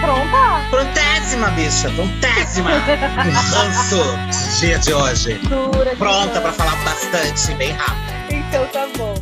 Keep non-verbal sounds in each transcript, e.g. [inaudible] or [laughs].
pronta? Prontésima, bicha, prontésima. ranço dia de hoje. Dura Pronta pra falar bastante, bem rápido. Então tá bom.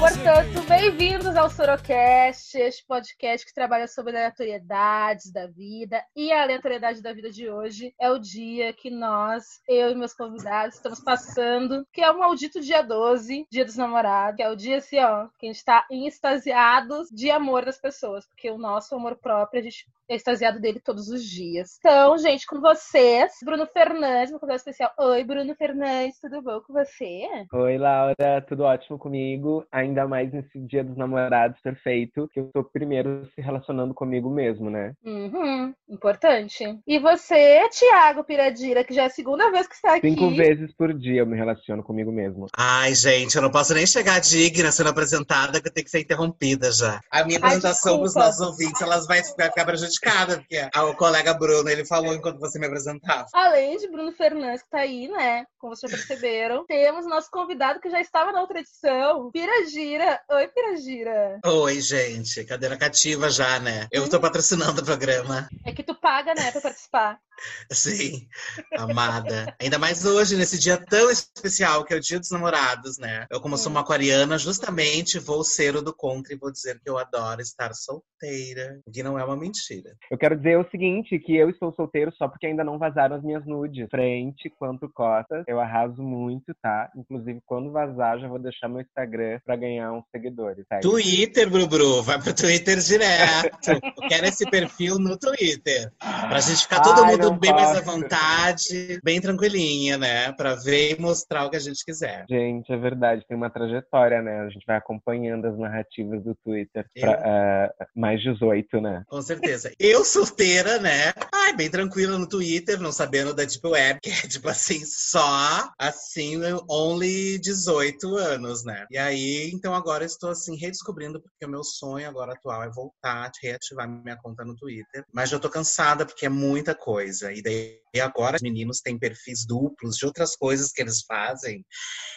Portanto, bem-vindos ao Sorocast, este podcast que trabalha sobre aleatoriedades da vida. E a aleatoriedade da vida de hoje é o dia que nós, eu e meus convidados, estamos passando, que é o maldito dia 12, dia dos namorados, que é o dia assim, ó, que a gente tá extasiados de amor das pessoas, porque o nosso amor próprio, a gente extasiado dele todos os dias. Então, gente, com vocês, Bruno Fernandes, meu convidado especial. Oi, Bruno Fernandes, tudo bom com você? Oi, Laura, tudo ótimo comigo? Ainda mais nesse dia dos namorados perfeito, que eu tô primeiro se relacionando comigo mesmo, né? Uhum, importante. E você, Thiago Piradira, que já é a segunda vez que está aqui. Cinco vezes por dia eu me relaciono comigo mesmo. Ai, gente, eu não posso nem chegar digna sendo apresentada, que eu tenho que ser interrompida já. A minha apresentação pros desculpa. nossos ouvintes, elas vai ficar prejudicada, porque o colega Bruno, ele falou enquanto você me apresentava. Além de Bruno Fernandes, que tá aí, né? Como vocês já perceberam, [laughs] temos nosso convidado que já estava na outra edição, Piragira. Oi, Piragira. Oi, gente, cadeira cativa já, né? Eu tô patrocinando o programa. É que tu paga, né, pra participar. [laughs] Sim, amada. Ainda mais hoje, nesse dia tão especial, que é o Dia dos Namorados, né? Eu, como sou uma aquariana, justamente vou ser o do contra e vou dizer que eu adoro estar solteira, o que não é uma mentira. Eu quero dizer o seguinte, que eu estou solteiro só porque ainda não vazaram as minhas nudes. Frente quanto costas, eu arraso muito, tá? Inclusive, quando vazar, já vou deixar meu Instagram pra ganhar uns seguidores, tá? Twitter, Brubru, vai pro Twitter direto. Eu quero esse perfil no Twitter. Pra gente ficar todo Ai, mundo bem mais à posso. vontade, bem tranquilinha, né? Pra ver e mostrar o que a gente quiser. Gente, é verdade, tem uma trajetória, né? A gente vai acompanhando as narrativas do Twitter Eu- pra eh, mais 18, né? Com certeza. Eu solteira, né? Ai, bem tranquila no Twitter, não sabendo da Deep Web, que é tipo assim, só assim, only 18 anos, né? E aí, então agora estou assim, redescobrindo, porque o meu sonho agora atual é voltar reativar minha conta no Twitter. Mas já tô cansada, porque é muita coisa. E daí agora os meninos têm perfis duplos de outras coisas que eles fazem.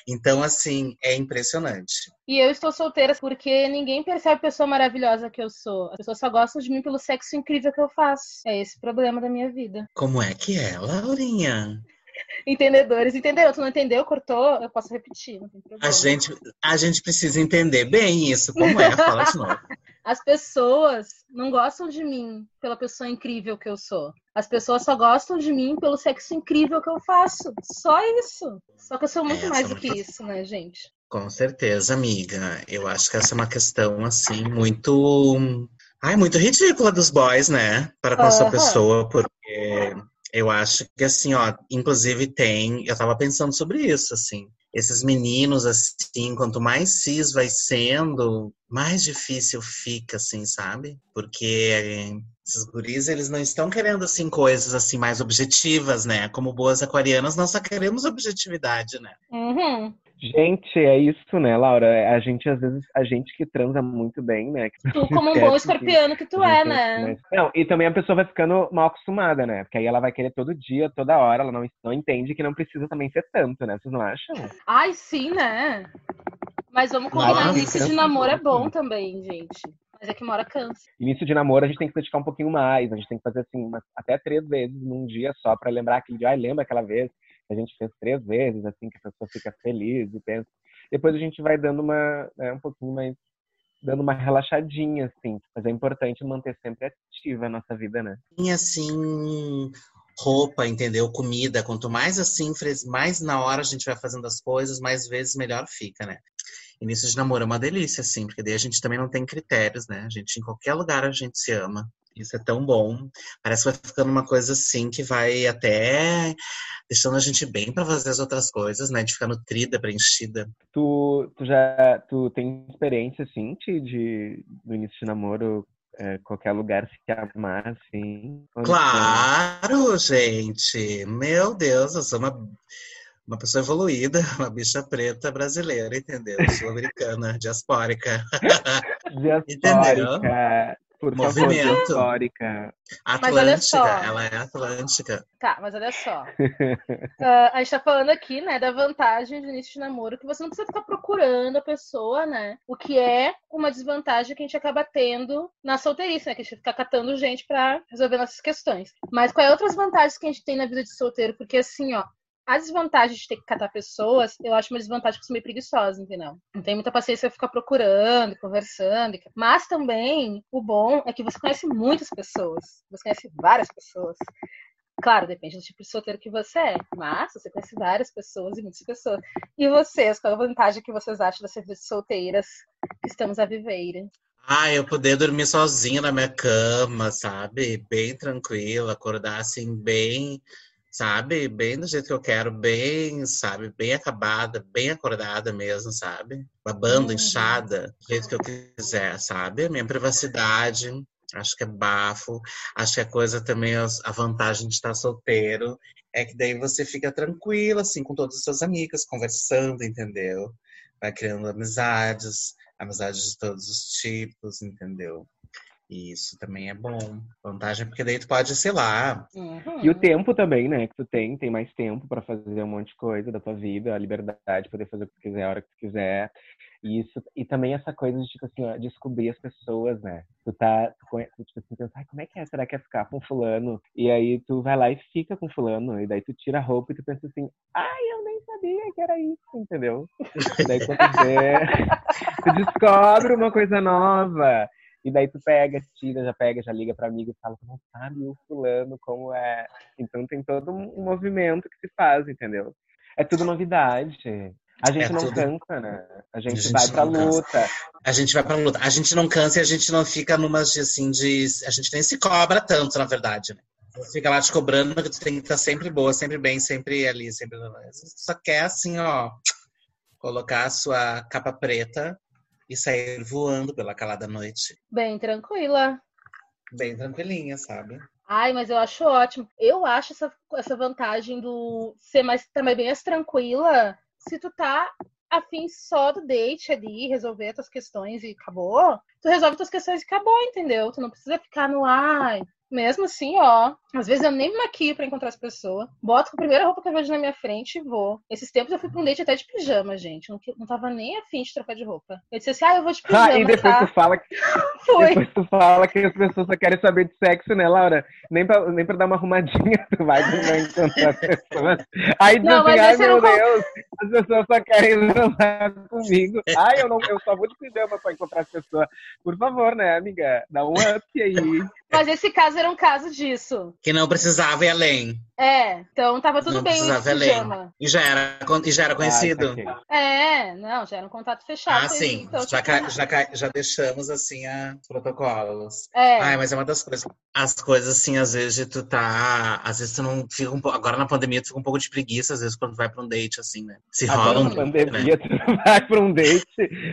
Então, assim, é impressionante. E eu estou solteira porque ninguém percebe a pessoa maravilhosa que eu sou. As pessoas só gostam de mim pelo sexo incrível que eu faço. É esse o problema da minha vida. Como é que é, Laurinha? Entendedores, entenderam? Tu não entendeu? Cortou? Eu posso repetir, não tem problema. A gente, a gente precisa entender bem isso. Como é? Fala de novo. [laughs] As pessoas não gostam de mim pela pessoa incrível que eu sou. As pessoas só gostam de mim pelo sexo incrível que eu faço. Só isso. Só que eu sou muito É, mais do que isso, né, gente? Com certeza, amiga. Eu acho que essa é uma questão, assim, muito. Ai, muito ridícula dos boys, né? Para com a sua pessoa, porque eu acho que, assim, ó, inclusive tem. Eu tava pensando sobre isso, assim. Esses meninos, assim, quanto mais cis vai sendo, mais difícil fica, assim, sabe? Porque esses guris, eles não estão querendo, assim, coisas, assim, mais objetivas, né? Como boas aquarianas, nós só queremos objetividade, né? Uhum. Gente, é isso, né, Laura? A gente, às vezes, a gente que transa muito bem, né? que Tu, [laughs] como um bom esquece que escorpiano que tu é, gente né? Não, e também a pessoa vai ficando mal acostumada, né? Porque aí ela vai querer todo dia, toda hora, ela não, não entende que não precisa também ser tanto, né? Vocês não acham? Ai, sim, né? Mas vamos combinar, Nossa, início de namoro é bom também, gente. Mas é que uma hora cansa. Início de namoro, a gente tem que dedicar um pouquinho mais, a gente tem que fazer assim, umas- até três vezes num dia só pra lembrar aquele dia. Ai, lembra aquela vez que a gente fez três vezes, assim, que a pessoa fica feliz e pensa. Depois a gente vai dando uma, né, um pouquinho mais, dando uma relaxadinha, assim. Mas é importante manter sempre ativa a nossa vida, né? E assim, roupa, entendeu? Comida. Quanto mais assim, mais na hora a gente vai fazendo as coisas, mais vezes melhor fica, né? Início de namoro é uma delícia, assim, porque daí a gente também não tem critérios, né? A gente, em qualquer lugar, a gente se ama. Isso é tão bom. Parece que vai ficando uma coisa assim que vai até deixando a gente bem pra fazer as outras coisas, né? De ficar nutrida, preenchida. Tu, tu já tu tem experiência, assim, de, do início de namoro, é, qualquer lugar se amar, assim? Claro, gente! Meu Deus, eu sou uma, uma pessoa evoluída, [laughs] uma bicha preta brasileira, entendeu? Sul-americana, [laughs] diaspórica. Entendeu? Por Movimento. favor, histórica. Mas olha só. Atlântica, ela é Atlântica. Tá, mas olha só. [laughs] Ah, a gente tá falando aqui, né, da vantagem do início de namoro, que você não precisa ficar procurando a pessoa, né? O que é uma desvantagem que a gente acaba tendo na solteirice, né? Que a gente fica catando gente pra resolver nossas questões. Mas quais outras vantagens que a gente tem na vida de solteiro? Porque assim, ó, a desvantagem de ter que catar pessoas, eu acho uma desvantagem que eu sou meio preguiçosa, entendeu? Não tenho muita paciência pra ficar procurando, conversando. Mas também, o bom é que você conhece muitas pessoas. Você conhece várias pessoas. Claro, depende do tipo de solteiro que você é. Mas você conhece várias pessoas e muitas pessoas. E vocês, qual a vantagem que vocês acham das vidas solteiras que estamos a viver? Ah, eu poder dormir sozinha na minha cama, sabe? Bem tranquila, acordar assim, bem, sabe? Bem do jeito que eu quero, bem, sabe? Bem acabada, bem acordada mesmo, sabe? Babando, Uhum. inchada, do jeito que eu quiser, sabe? Minha privacidade, acho que é bafo. Acho que a coisa também, a vantagem de estar solteiro, é que daí você fica tranquila, assim, com todas as suas amigas, conversando, entendeu? Vai criando amizades, amizades de todos os tipos, entendeu? Isso também é bom. Vantagem porque daí tu pode, sei lá, Uhum. E o tempo também, né? Que tu tem, tem mais tempo pra fazer um monte de coisa da tua vida, a liberdade de poder fazer o que tu quiser, a hora que tu quiser. E isso, e também essa coisa de, tipo assim, ó, descobrir as pessoas, né? Tu tá, tu, conhe- tu, tipo assim, pensa, ai, como é que é? Será que é ficar com fulano? E aí tu vai lá e fica com fulano, e daí tu tira a roupa e tu pensa assim, ai, eu nem sabia que era isso, entendeu? [laughs] Daí quando tu vê, [laughs] tu descobre uma coisa nova. E daí tu pega, tira, já pega, já liga pra amiga e fala, tu não sabe o fulano como é. Então tem todo um movimento que se faz, entendeu? É tudo novidade. A gente É não tudo- cansa, né? A gente, gente vai pra cansa. luta. a gente vai pra luta. A gente não cansa e a gente não fica numas de, assim de. A gente nem se cobra tanto, na verdade, né? Você fica lá te cobrando que tu tem que estar sempre boa, sempre bem, sempre ali, sempre. Só quer assim, ó, colocar a sua capa preta e sair voando pela calada noite. Bem tranquila. Bem tranquilinha, sabe? Ai, mas eu acho ótimo. Eu acho essa, essa vantagem do ser mais também bem mais tranquila se tu tá afim só do date ali, resolver tuas questões e acabou. Tu resolve tuas questões e acabou, entendeu? Tu não precisa ficar no ai. Mesmo assim, ó, às vezes eu nem me maquio pra encontrar as pessoas. Boto com a primeira roupa que eu vejo na minha frente e vou. Esses tempos eu fui pra um date até de pijama, gente. Não, não tava nem afim de trocar de roupa. Eu disse assim, ah, eu vou de pijama, [laughs] Ah, e depois tá? tu fala que [laughs] Foi. depois tu fala que as pessoas só querem saber de sexo, né, Laura? Nem pra, nem pra dar uma arrumadinha, [laughs] tu vai tu vai encontrar as pessoas. Aí diz Não, assim, ai meu não- Deus, as pessoas só querem transar comigo. Ai, eu, não, eu só vou de pijama pra encontrar as pessoas. Por favor, né, amiga? Dá um up aí. Mas esse caso era um caso disso. Que não precisava ir além. É, então tava tudo Não bem o pijama. E já era, e já era conhecido. Ai, saquei. É, não, já era um contato fechado. Ah, sim. então, já, tipo, ca- já, ca- já deixamos assim a os protocolos. É, Ai, mas é uma das coisas. As coisas, assim, às vezes de tu tá. Às vezes tu não fica um pouco. Agora na pandemia tu fica um pouco de preguiça, às vezes, quando vai pra um date, assim, né? Se rola Agora um na date, né? pandemia, tu [laughs] vai pra um date.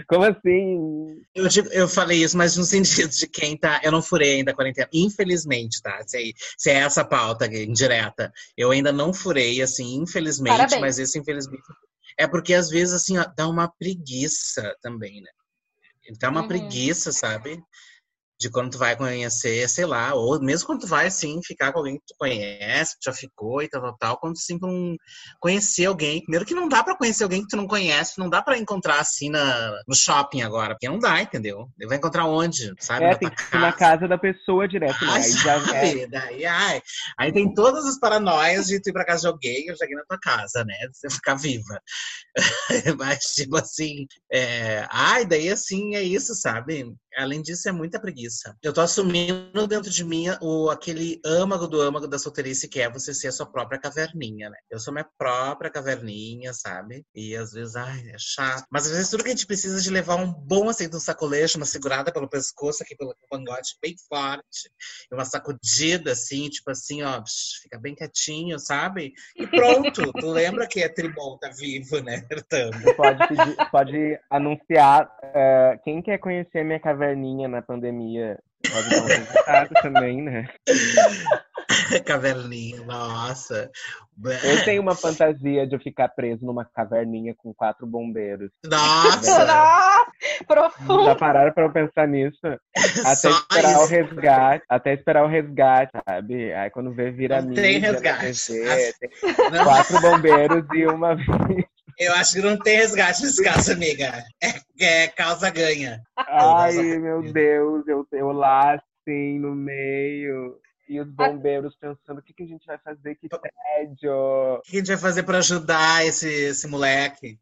Como assim? Eu, digo- eu falei isso, mas no sentido de quem tá. Eu não furei ainda a quarentena. Infelizmente, tá? Se, é- se é essa pauta aqui, indireta. Eu ainda não furei, assim, infelizmente, Parabéns. mas esse infelizmente. É porque às vezes, assim, ó, dá uma preguiça também, né? Dá uma Uhum. preguiça, sabe? De quando tu vai conhecer, sei lá, ou mesmo quando tu vai, assim, ficar com alguém que tu conhece, que já ficou e tal, tal, tal, quando tu sempre um, conhecer alguém. Primeiro que não dá pra conhecer alguém que tu não conhece, não dá pra encontrar, assim, na, no shopping agora, porque não dá, entendeu? Ele vai encontrar onde, sabe? É, na tem que na casa da pessoa direto, né? Ai, Aí já é? Daí, ai, aí tem todas as paranoias de tu ir pra casa de alguém, eu cheguei na tua casa, né? De você ficar viva. [laughs] Mas, tipo assim, é... ai, daí assim, é isso, sabe? Além disso, é muita preguiça. Eu tô assumindo dentro de mim o, aquele âmago do âmago da solteirice, que é você ser a sua própria caverninha, né? Eu sou minha própria caverninha, sabe? E às vezes, ai, é chato. Mas às vezes tudo que a gente precisa de levar um bom, assim, de um sacolejo, uma segurada pelo pescoço aqui, pelo cangote bem forte, e uma sacudida, assim, tipo assim, ó, psh, fica bem quietinho, sabe? E pronto, tu [laughs] lembra que é tribom, tá vivo, né? Tamo. pode, pedir- pode anunciar eh, quem quer conhecer minha caverninha na pandemia. Pode dar um resultado [laughs] também, né? Caverninha, nossa. Eu tenho uma fantasia de eu ficar preso numa caverninha com quatro bombeiros. Nossa! Ah, [laughs] Profundo. Já pararam pra eu pensar nisso? Até Só esperar o isso. resgate. Até esperar o resgate, sabe? Aí quando vê, vira Não mídia. tem resgate. TV, tem quatro bombeiros e uma. [laughs] eu acho que não tem resgate nesse caso, amiga. É, é causa ganha. Ai, meu Deus, eu, eu lá assim no meio. E os bombeiros pensando: o que, que a gente vai fazer? Que tédio. O que a gente vai fazer pra ajudar esse, esse moleque?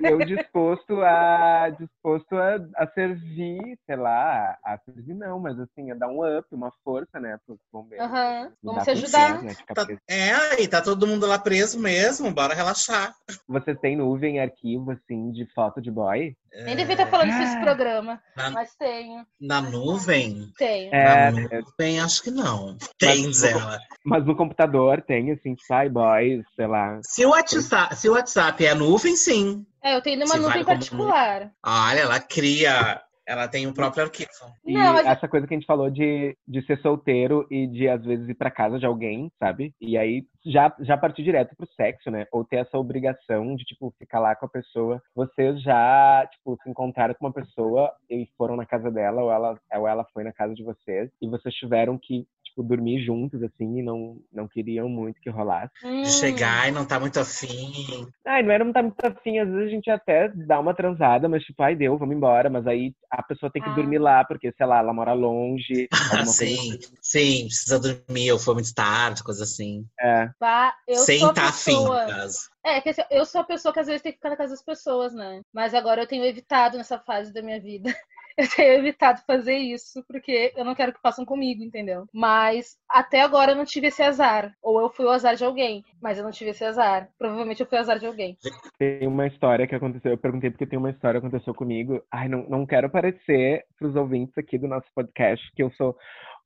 E eu disposto a disposto a, a servir, sei lá, a servir não, mas assim, a dar um up, uma força, né, pros bombeiros. Aham. Não Vamos se ajudar. né, Tá- é, aí tá todo mundo lá preso mesmo, bora relaxar. Vocês têm nuvem, arquivo, assim, de foto de boy? Nem devia estar falando isso Ah. nesse programa, Na, mas tenho. na nuvem? Tenho. É, na nuvem, acho que não. Tem, Zela. mas no computador tem, assim, tipo, ai, boys, sei lá. Se o, WhatsApp, se o WhatsApp é nuvem, sim. É, eu tenho numa nuvem vale como particular. Olha, ela cria. Ela tem o próprio arquivo. E Não, mas- essa coisa que a gente falou de, de ser solteiro e de, às vezes, ir pra casa de alguém, sabe? E aí já, já partir direto pro sexo, né? Ou ter essa obrigação de, tipo, ficar lá com a pessoa. Vocês já, tipo, se encontraram com uma pessoa e foram na casa dela, ou ela, ou ela foi na casa de vocês, e vocês tiveram que, tipo, dormir juntos, assim, e não, não queriam muito que rolasse. De chegar e não tá muito afim. Ai, não era não tá muito afim, às vezes a gente até dá uma transada, mas tipo, ai, deu, vamos embora. Mas aí a pessoa tem que Ah. dormir lá, porque, sei lá, ela mora longe. Ah, sim, assim. sim, precisa dormir, ou foi muito tarde, coisa assim. É. Bah, Sem tá afim, pessoa. no caso. É, que assim, eu sou a pessoa que às vezes tem que ficar na casa das pessoas, né? Mas agora eu tenho evitado nessa fase da minha vida. [laughs] Eu tenho evitado fazer isso, porque eu não quero que façam comigo, entendeu? Mas até agora eu não tive esse azar. Ou eu fui o azar de alguém, mas eu não tive esse azar. Provavelmente eu fui o azar de alguém. Tem uma história que aconteceu, eu perguntei porque tem uma história que aconteceu comigo. Ai, não, não quero parecer pros ouvintes aqui do nosso podcast que eu sou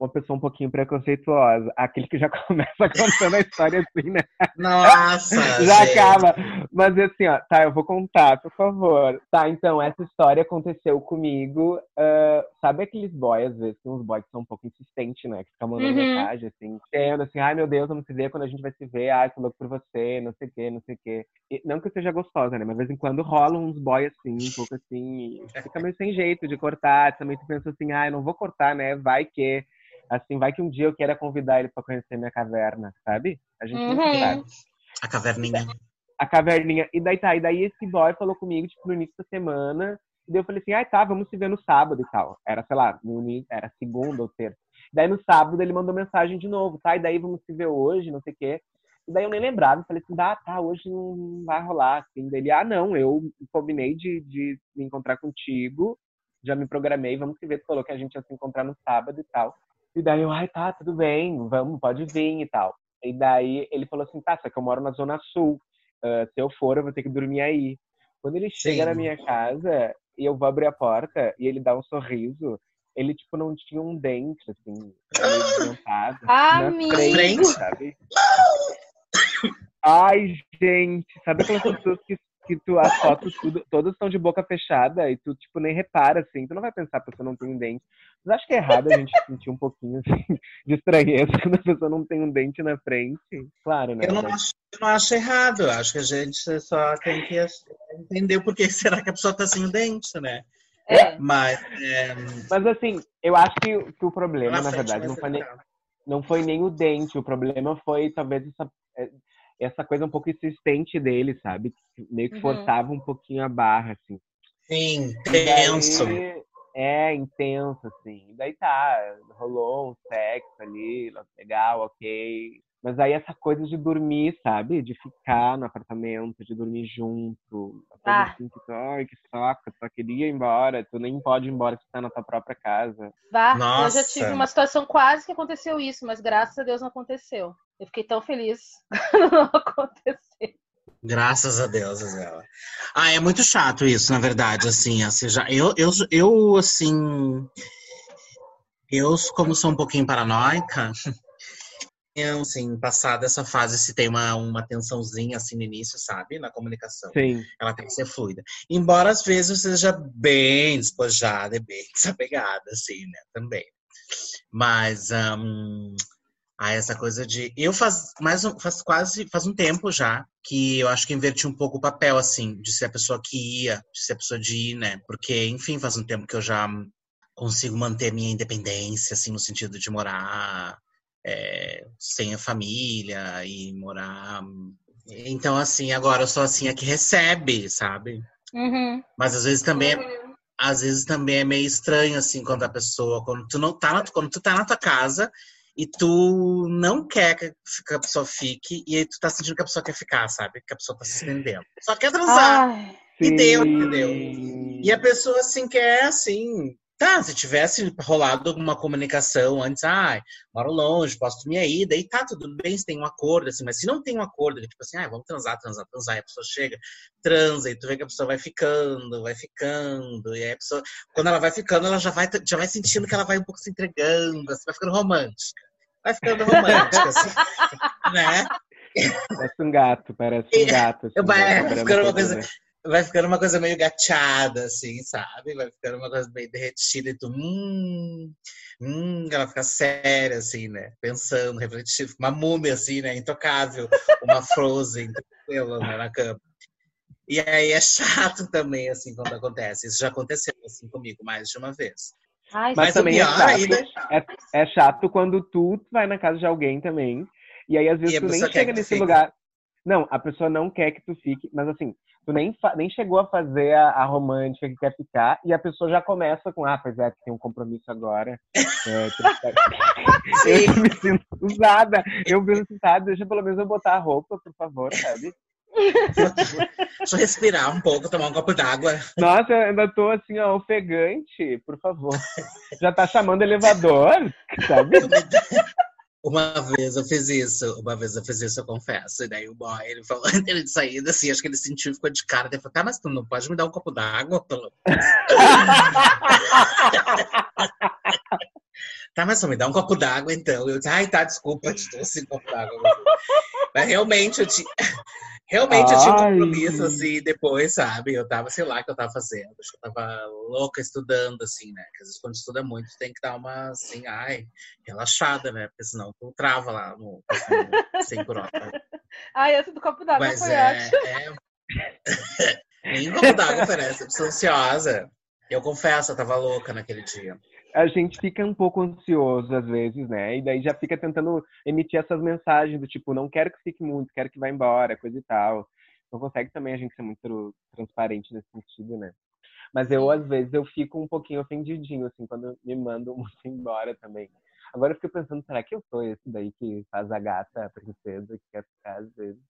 uma pessoa um pouquinho preconceituosa. Aquele que já [laughs] começa contando a história assim, né? Nossa! [laughs] Já gente. acaba. Mas assim, ó, tá, eu vou contar, por favor. Tá, então, essa história aconteceu comigo. ah, sabe aqueles boys, às vezes, tem uns boys que são um pouco insistentes, né? Que ficam mandando Uhum. mensagem, assim, dizendo assim, ai meu Deus, vamos se ver quando a gente vai se ver, ai, tô louco por você, não sei o quê, não sei o quê. E, não que eu seja gostosa, né? Mas de vez em quando rolam uns boys assim, um pouco assim, e fica meio sem jeito de cortar. Também tu pensa assim, ai, não vou cortar, né? Vai que. Assim, vai que um dia eu queira convidar ele pra conhecer minha caverna, sabe? A gente Uhum. sabe A caverninha. a caverninha. E daí tá, e daí esse boy falou comigo, tipo, no início da semana. E daí eu falei assim, ai tá, vamos se ver no sábado e tal. Era, sei lá, no início, era segunda ou terça. Daí no sábado ele mandou mensagem de novo, tá? E daí vamos se ver hoje, não sei o quê. E daí eu nem lembrava, falei assim, ah, tá, hoje não vai rolar, assim. Daí ele, ah, não, eu combinei de, de me encontrar contigo, já me programei, vamos se ver. Tu falou que a gente ia se encontrar no sábado e tal. E daí eu, ai, tá, tudo bem, vamos, pode vir e tal. E daí ele falou assim, tá, só que eu moro na Zona Sul. Ah, se eu for, eu vou ter que dormir aí. Quando ele chega Sim. na minha casa e eu vou abrir a porta e ele dá um sorriso, ele, tipo, não tinha um dente, assim, meio desdentado. na Amigo! frente, sabe? Ai, gente, sabe aquelas pessoas que, que tu, as fotos tudo, todas estão de boca fechada e tu, tipo, nem repara, assim, tu não vai pensar que a pessoa não tem um dente. Mas acho que é errado a gente sentir um pouquinho, assim, [laughs] de estranheza quando a pessoa não tem um dente na frente. Claro, né? Eu não, acho, eu não acho errado, eu acho que a gente só tem que entender por que [laughs] será que a pessoa tá sem o dente, né? É. Mas, é, Mas assim, eu acho que, que o problema, na na frente verdade, não foi, nem, não foi nem o dente. O problema foi talvez essa, é, essa coisa um pouco insistente dele, sabe? Que Meio que Uhum. forçava um pouquinho a barra, assim. Sim, E daí- tenso. É, intenso, assim. E daí tá, rolou um sexo ali, legal, ok. Mas aí essa coisa de dormir, sabe? De ficar no apartamento, de dormir junto. Coisa Ah. assim que ai, que saco, só queria ir embora. Tu nem pode ir embora se tu tá na tua própria casa. Vá, eu Nossa. já tive uma situação quase que aconteceu isso, mas graças a Deus não aconteceu. Eu fiquei tão feliz [laughs] não aconteceu. Graças a Deus, Isabela. Ah, é muito chato isso, na verdade, assim, assim já, eu, eu, eu, assim, eu, como sou um pouquinho paranoica, [laughs] eu, assim, passada essa fase, se tem uma, uma tensãozinha, assim, no início, sabe, na comunicação, Sim. ela tem que ser fluida. Embora, às vezes, eu seja bem despojada e bem [laughs] desapegada, assim, né, também. Mas, ahn, Ah, essa coisa de. Eu faz mais faz quase faz um tempo já que eu acho que inverti um pouco o papel, assim, de ser a pessoa que ia, de ser a pessoa de ir, né? Porque, enfim, faz um tempo que eu já consigo manter minha independência, assim, no sentido de morar é, sem a família e morar. Então, assim, agora eu sou assim a que recebe, sabe? Uhum. Mas às vezes também é às vezes também é meio estranho, assim, quando a pessoa, quando tu não tá na, quando tu tá na tua casa e tu não quer que a pessoa fique, e aí tu tá sentindo que a pessoa quer ficar, sabe? Que a pessoa tá se estendendo. Só quer transar. Ai, e deu, entendeu? E a pessoa, assim, quer, assim, Tá, se tivesse rolado alguma comunicação antes, ah, moro longe, posso dormir aí, daí tá, tudo bem, se tem um acordo, assim, mas se não tem um acordo, tipo assim, ah, vamos transar, transar, transar, e a pessoa chega, transa, e tu vê que a pessoa vai ficando, vai ficando, e aí a pessoa, quando ela vai ficando, ela já vai, já vai sentindo que ela vai um pouco se entregando, assim, vai ficando romântica. Vai ficando romântica, assim, [laughs] né? Parece um gato, parece um gato. Assim, vai ficando uma coisa vai ficando uma coisa meio gateada, assim, sabe? Vai ficando uma coisa meio derretida e tu, hum, hum, ela fica séria, assim, né? Pensando, refletindo, uma múmia, assim, né? Intocável, uma [laughs] Frozen, tranquila, né? na cama. E aí é chato também, assim, quando acontece. Isso já aconteceu, assim, comigo mais de uma vez. Ai, Mas também é chato, é, é chato quando tu vai na casa de alguém também, e aí às vezes tu nem chega nesse lugar. Não, a pessoa não quer que tu fique, mas assim, tu nem, nem chegou a fazer a, a, romântica que quer ficar, e a pessoa já começa com, ah, pois é, tem um compromisso agora. É, [laughs] [laughs] eu me sinto usada. Eu penso assim, sabe, deixa pelo menos eu botar a roupa, por favor, sabe? [laughs] Deixa eu respirar um pouco, tomar um copo d'água. Nossa, eu ainda tô assim, ó, ofegante, por favor. Já tá chamando elevador, sabe? Uma vez eu fiz isso, uma vez eu fiz isso, eu confesso. E daí o boy, ele falou, antes de sair, assim, acho que ele sentiu, ficou de cara. Ele falou, tá, mas tu não pode me dar um copo d'água? Pelo... [laughs] tá, mas só me dá um copo d'água, então. Eu disse, ai, tá, desculpa, te trouxe um copo d'água. Mas realmente eu tinha. [laughs] Realmente Ai. eu tinha compromisso, assim, depois, sabe? Eu tava, sei lá, o que eu tava fazendo. Acho que eu tava louca estudando, assim, né? Porque às vezes quando estuda muito, tem que dar uma, assim, ai, relaxada, né? Porque senão tu trava lá no, assim, [laughs] sem por hora. Ai, essa do copo d'água foi é, é... [laughs] Nem copo d'água oferece, eu sou ansiosa. Eu confesso, eu tava louca naquele dia a gente fica um pouco ansioso às vezes, né? E daí já fica tentando emitir essas mensagens do tipo, não quero que fique muito, quero que vá embora, coisa e tal. Não consegue também a gente ser muito transparente nesse sentido, né? Mas eu, às vezes, eu fico um pouquinho ofendidinho, assim, quando me mandam [laughs] muito embora também. Agora eu fico pensando, será que eu sou esse daí que faz a gata, a princesa, que quer ficar às vezes?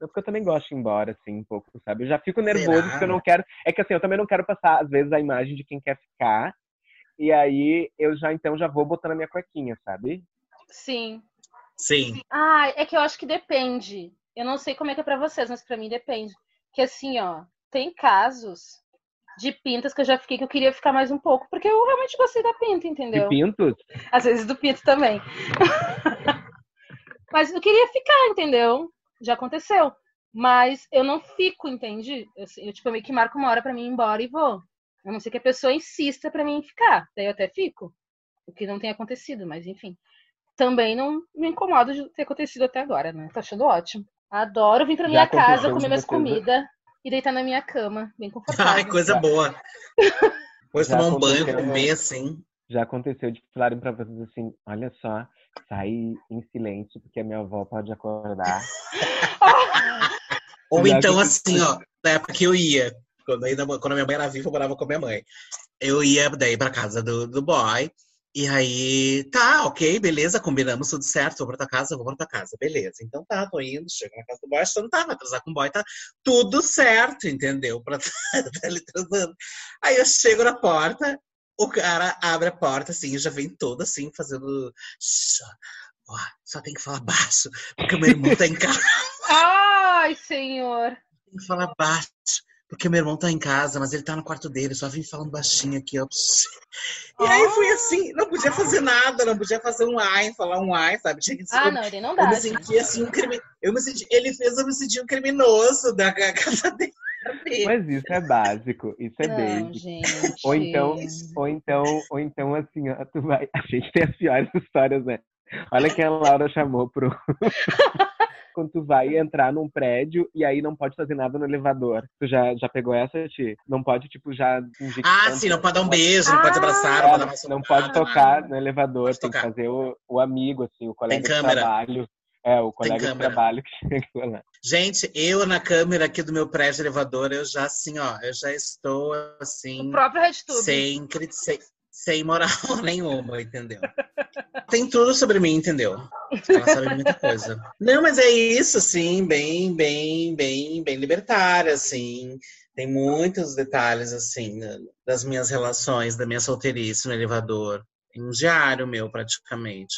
Não, porque eu também gosto de ir embora, assim, um pouco, sabe? Eu já fico nervoso Será? porque eu não quero. É que assim, eu também não quero passar, às vezes, a imagem de quem quer ficar e aí eu já então já vou botando a minha cuequinha, sabe? Sim. Sim. Ah, é que eu acho que depende. Eu não sei como é que é pra vocês, mas pra mim depende. Que assim, ó, tem casos de pintas que eu já fiquei que eu queria ficar mais um pouco, porque eu realmente gostei da pinta, entendeu? De pintos? Às vezes do pinto também. [laughs] mas eu queria ficar, entendeu? Já aconteceu. Mas eu não fico, entende? Eu, eu tipo, eu meio que marco uma hora para mim ir embora e vou. A não ser que a pessoa insista para mim ficar. Daí eu até fico. O que não tem acontecido, mas enfim. Também não me incomodo de ter acontecido até agora, né? Tô achando ótimo. Adoro vir pra minha casa, comer minhas comidas e deitar na minha cama, bem [laughs] confortável. Ai, coisa boa. [laughs] Depois tomar um banho, comer assim. Já aconteceu de falarem pra vocês assim: olha só, sair em silêncio, porque a minha avó pode acordar. [laughs] Ou então, assim, ó, na época que eu ia, quando, ainda, quando a minha mãe era viva, eu morava com a minha mãe. Eu ia daí pra casa do, do boy. E aí, tá, ok, beleza, combinamos tudo certo, vou pra tua casa, vou pra tua casa, beleza. Então tá, tô indo, chego na casa do boy, achando tá, vai transar com o boy, tá tudo certo, entendeu? Pra [laughs] tá ele transando. Aí eu chego na porta, o cara abre a porta, assim, já vem todo assim, fazendo. Só, só tem que falar baixo, porque o meu irmão tá em casa. [laughs] Ai, senhor! Tem que falar baixo. Porque meu irmão tá em casa, mas ele tá no quarto dele, só vim falando baixinho aqui, ó. E aí foi assim, não podia fazer nada, não podia fazer um ai, falar um ai, sabe? Tinha que ah, não, ele não dá. Eu me senti assim, um crime... eu me senti, ele fez eu me sentir um criminoso da [laughs] casa dele. Mas isso é básico, isso é beijo. Ou então, ou então, ou então assim, ó, tu vai. [laughs] A gente tem as piores histórias, né? Olha que a Laura chamou pro. [laughs] Quando tu vai entrar num prédio e aí não pode fazer nada no elevador. Tu já, já pegou essa, Ti? Não pode, tipo, já. Ah, sim, não pode dar um beijo, não pode abraçar, não pode dar não pode tocar no elevador, Pode tem que fazer o, o amigo, assim, o colega de câmera. trabalho. É, o colega de trabalho [laughs] que chega lá. Gente, eu na câmera aqui do meu prédio elevador, eu já assim, ó, eu já estou assim. O próprio RedTube. sem, sem, sem moral [laughs] nenhuma, entendeu? Tem tudo sobre mim, entendeu? Ela sabe muita coisa. Não, mas é isso, assim, bem, bem, bem, bem libertária, assim. Tem muitos detalhes, assim, né, das minhas relações, da minha solteirice no elevador. Tem um diário meu, praticamente.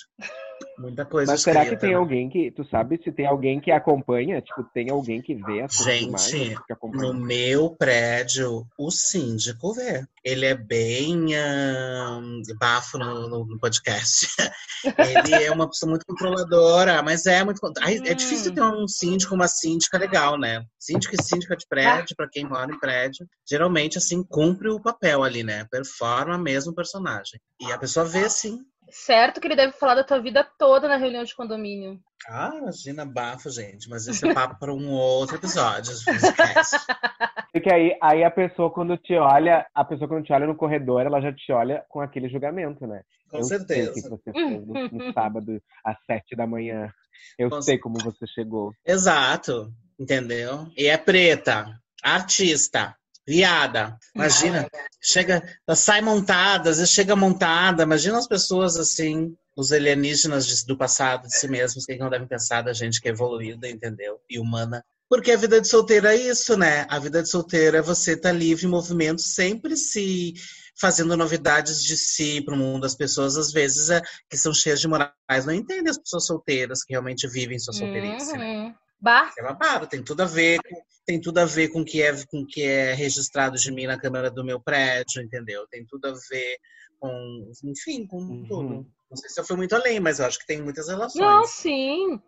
Muita coisa Mas será que tem né? alguém que. Tu sabe se tem alguém que acompanha? Tipo, tem alguém que vê essas Gente? No meu prédio, o síndico vê. Ele é bem ahn, bafo no, no- podcast. [laughs] Ele é uma pessoa muito controladora, mas é muito. É difícil Hum. ter um síndico, uma síndica legal, né? Síndico e síndica de prédio, pra quem mora em prédio, geralmente, assim, cumpre o papel ali, né? Performa mesmo o personagem. E a pessoa vê, sim. Certo que ele deve falar da tua vida toda na reunião de condomínio. Ah, imagina bafo, gente. Mas esse é papo para um outro episódio de. [laughs] Porque aí, aí a pessoa, quando te olha, a pessoa quando te olha no corredor, ela já te olha com aquele julgamento, né? Com Eu sei o que certeza. você fez no, no [laughs] sábado, às sete da manhã. Eu Com sei como você chegou. Exato, entendeu? E é preta, artista, viada. Imagina, chega, ela sai montada, às vezes chega montada. Imagina as pessoas assim, os alienígenas do passado de si mesmos, que não devem pensar da gente que é evoluída, entendeu? E humana. Porque a vida de solteira é isso, né? A vida de solteira é você estar livre em movimento, sempre se fazendo novidades de si para o mundo. As pessoas, às vezes, é, que são cheias de morais, não entendem as pessoas solteiras que realmente vivem sua solteirice, né? Bah, É babado, tem tudo a ver com, tem tudo a ver com o que é com o que é registrado de mim na câmera do meu prédio, entendeu? Tem tudo a ver com, enfim, com Uhum. tudo. Não sei se eu fui muito além, mas eu acho que tem muitas relações. não, sim.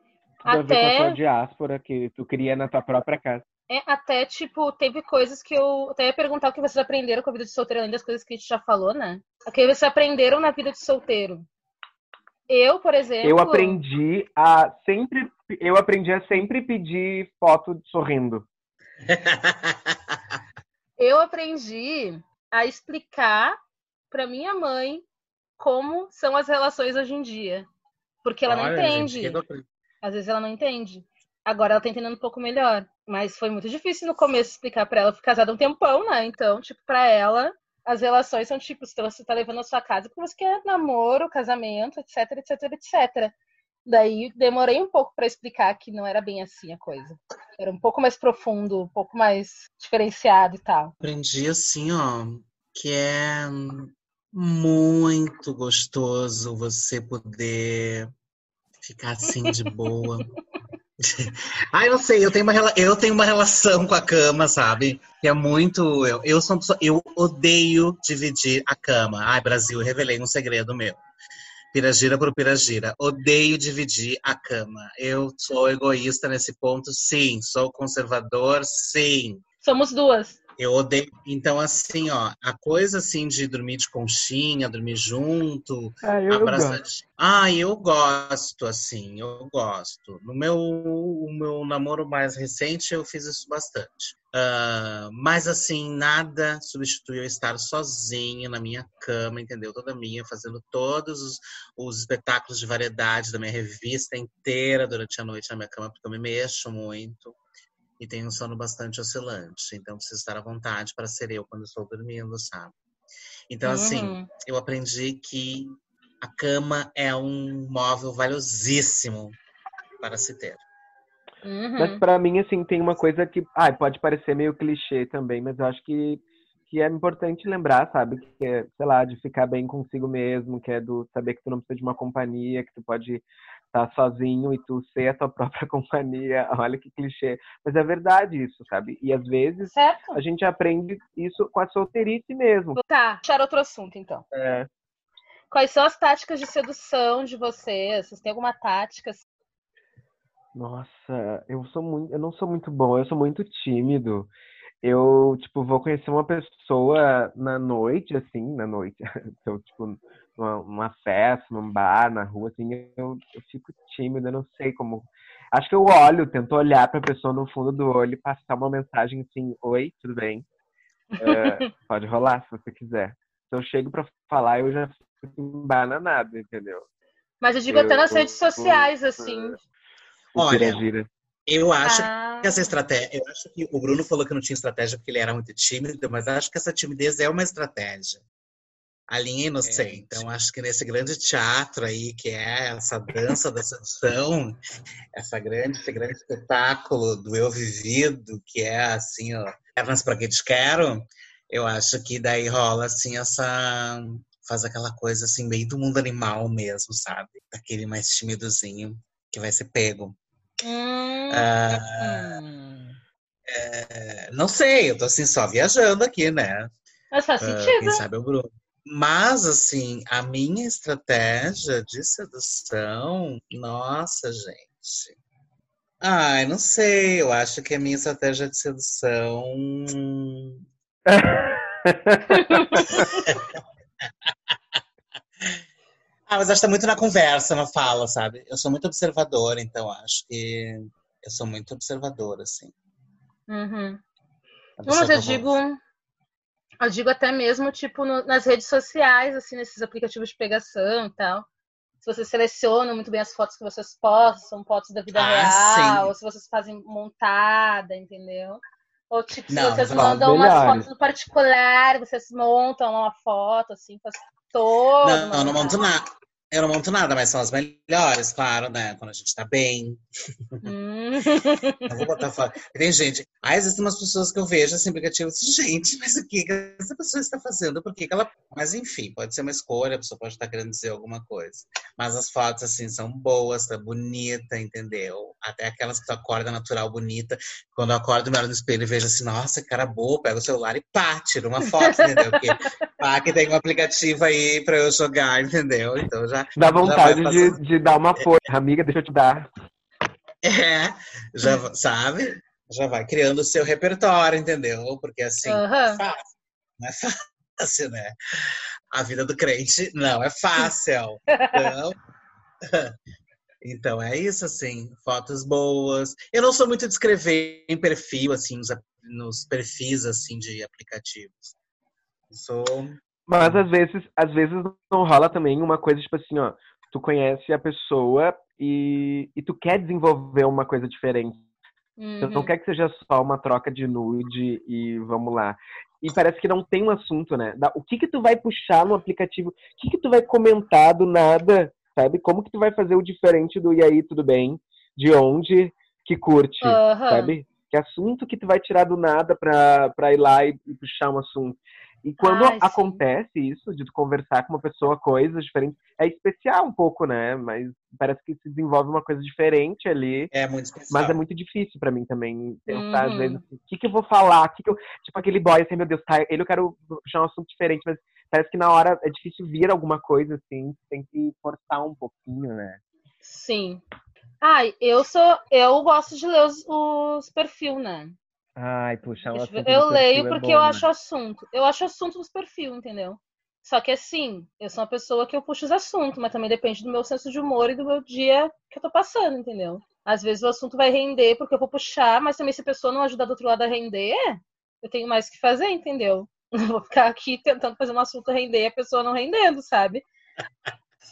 Tudo a ver com a Até, tua diáspora que tu cria na tua própria casa. é, até, tipo, teve coisas que eu até ia perguntar o que vocês aprenderam com a vida de solteiro, além das coisas que a gente já falou, né? O que vocês aprenderam na vida de solteiro. Eu, por exemplo. Eu aprendi a sempre, eu aprendi a sempre pedir foto sorrindo. [laughs] Eu aprendi a explicar pra minha mãe como são as relações hoje em dia. Porque ela não entende. gente. Às vezes ela não entende. Agora ela tá entendendo um pouco melhor. Mas foi muito difícil no começo explicar pra ela. Eu fui casada um tempão, né? Então, tipo, pra ela, as relações são tipo, se você tá levando a sua casa porque você quer namoro, casamento, etc, etc, etc. Daí demorei um pouco pra explicar que não era bem assim a coisa. Era um pouco mais profundo, um pouco mais diferenciado e tal. Aprendi assim, ó, que é muito gostoso você poder ficar assim de boa. [laughs] [laughs] Ai, não sei, eu tenho, uma, eu tenho uma relação com a cama, sabe? Que é muito. Eu, eu sou pessoa. Eu odeio dividir a cama. Ai, Brasil, eu revelei um segredo meu. Piragira por Piragira. Odeio dividir a cama. Eu sou egoísta nesse ponto, sim. Sou conservador, sim. Somos duas. Eu odeio. Então, assim, ó, a coisa assim de dormir de conchinha, dormir junto, Ah, eu, abraçar. Ah, eu gosto, assim, eu gosto. No meu, o meu namoro mais recente, eu fiz isso bastante. Ah, mas, assim, nada substitui eu estar sozinha na minha cama, entendeu? Toda minha, fazendo todos os, os espetáculos de variedade da minha revista inteira durante a noite na minha cama, porque eu me mexo muito e tenho um sono bastante oscilante. Então, preciso estar à vontade para ser eu quando estou dormindo, sabe? Então, assim, Uhum. eu aprendi que a cama é um móvel valiosíssimo para se ter. Uhum. Mas pra mim, assim, tem uma coisa que ah, pode parecer meio clichê também, mas eu acho que, que é importante lembrar, sabe? Que é, sei lá, de ficar bem consigo mesmo, que é do saber que tu não precisa de uma companhia, que tu pode estar sozinho e tu ser a tua [laughs] própria companhia. Olha que clichê. Mas é verdade isso, sabe? E às vezes Certo? a gente aprende isso com a solteirice mesmo. Tá, deixar outro assunto, então. É, Quais são as táticas de sedução de vocês? Vocês têm alguma tática? Nossa, eu sou muito, eu não sou muito bom, eu sou muito tímido. Eu, tipo, vou conhecer uma pessoa na noite, assim, na noite. [laughs] Então, tipo, numa, numa festa, num bar, na rua, assim, eu, eu fico tímida, não sei como. Acho que eu olho, tento olhar para a pessoa no fundo do olho e passar uma mensagem assim: Oi, tudo bem? É, [laughs] pode rolar se você quiser. Se eu chego para falar, eu já fico embananado, entendeu? Mas eu digo eu, até nas eu, redes sociais, eu, assim. Olha, gira, gira. eu acho ah. que essa estratégia. Eu acho que o Bruno falou que não tinha estratégia porque ele era muito tímido, mas acho que essa timidez é uma estratégia. A linha é inocente. Então, acho que nesse grande teatro aí, que é essa dança da sedução, essa grande, esse grande espetáculo do eu vivido, que é assim, ó, pernas para que te quero, eu acho que daí rola assim essa faz aquela coisa assim meio do mundo animal mesmo, sabe? Aquele mais timidozinho que vai ser pego. Hum. Ah, é, não sei, eu tô assim só viajando aqui, né? Mas faz sentido. Uh, quem sabe é o Bruno. Mas, assim, a minha estratégia de sedução, nossa, gente. Ai, não sei, eu acho que a minha estratégia de sedução. [laughs] ah, mas acho que tá muito na conversa, na fala, sabe? Eu sou muito observadora, então acho que eu sou muito observadora, assim. Uhum. Não, mas eu digo, eu digo até mesmo, tipo, no, nas redes sociais, assim, nesses aplicativos de pegação e tal. Se vocês selecionam muito bem as fotos que vocês postam, são fotos da vida ah, real, sim. ou se vocês fazem montada, entendeu? Ou tipo, se não, vocês mandam umas fotos no particular, vocês montam uma foto, assim, faz todo. Não, não, não monto nada. Eu não monto nada, mas são as melhores, claro, né? Quando a gente tá bem. Hum. não vou botar fora. Tem gente. Aí existem umas pessoas que eu vejo assim, aplicativo assim, gente, mas o que, essa pessoa está fazendo? Por que, que ela. Mas enfim, pode ser uma escolha, a pessoa pode estar querendo dizer alguma coisa. Mas as fotos, assim, são boas, tá bonita, entendeu? Até aquelas que tu acorda natural, bonita. Quando eu acordo, me olho no espelho e vejo assim, nossa, cara boa, pego o celular e pá, tiro uma foto, entendeu? Porque pá, que tem um aplicativo aí pra eu jogar, entendeu? Então já Dá vontade de, de dar uma força. Amiga, deixa eu te dar. É, já sabe? Já vai criando o seu repertório, entendeu? Porque assim, uhum. é fácil. Não é fácil, né? A vida do crente não é fácil. Então, [laughs] então é isso, assim, fotos boas. Eu não sou muito de escrever em perfil, assim, nos, nos perfis, assim, de aplicativos. sou mas às vezes, às vezes não rola também uma coisa tipo assim, ó, tu conhece a pessoa e, e tu quer desenvolver uma coisa diferente. Uhum. Tu não uhum. quer que seja só uma troca de nude e vamos lá. E parece que não tem um assunto, né? O que que tu vai puxar no aplicativo? O que que tu vai comentar do nada, sabe? Como que tu vai fazer o diferente do e aí, tudo bem? De onde que curte, uhum. sabe? Que assunto que tu vai tirar do nada pra, pra ir lá e, e puxar um assunto. E quando Ai, acontece sim. isso, de tu conversar com uma pessoa coisas diferentes, é especial um pouco, né? Mas parece que se desenvolve uma coisa diferente ali. É muito especial. Mas é muito difícil para mim também pensar, uhum. às vezes, assim, o que, que eu vou falar? Que que eu... Tipo aquele boy, assim, meu Deus, tá, ele eu quero puxar um assunto diferente, mas parece que na hora é difícil vir alguma coisa, assim, tem que forçar um pouquinho, né? Sim. Ai, eu sou. Eu gosto de ler os, os perfis, né? Ai, puxa, um Eu leio é porque é bom, eu né? acho assunto. Eu acho assunto dos perfis, entendeu? Só que assim, eu sou uma pessoa que eu puxo os assuntos, mas também depende do meu senso de humor e do meu dia que eu tô passando, entendeu? Às vezes o assunto vai render porque eu vou puxar, mas também se a pessoa não ajudar do outro lado a render, eu tenho mais que fazer, entendeu? [laughs] Não vou ficar aqui tentando fazer um assunto render e a pessoa não rendendo, sabe?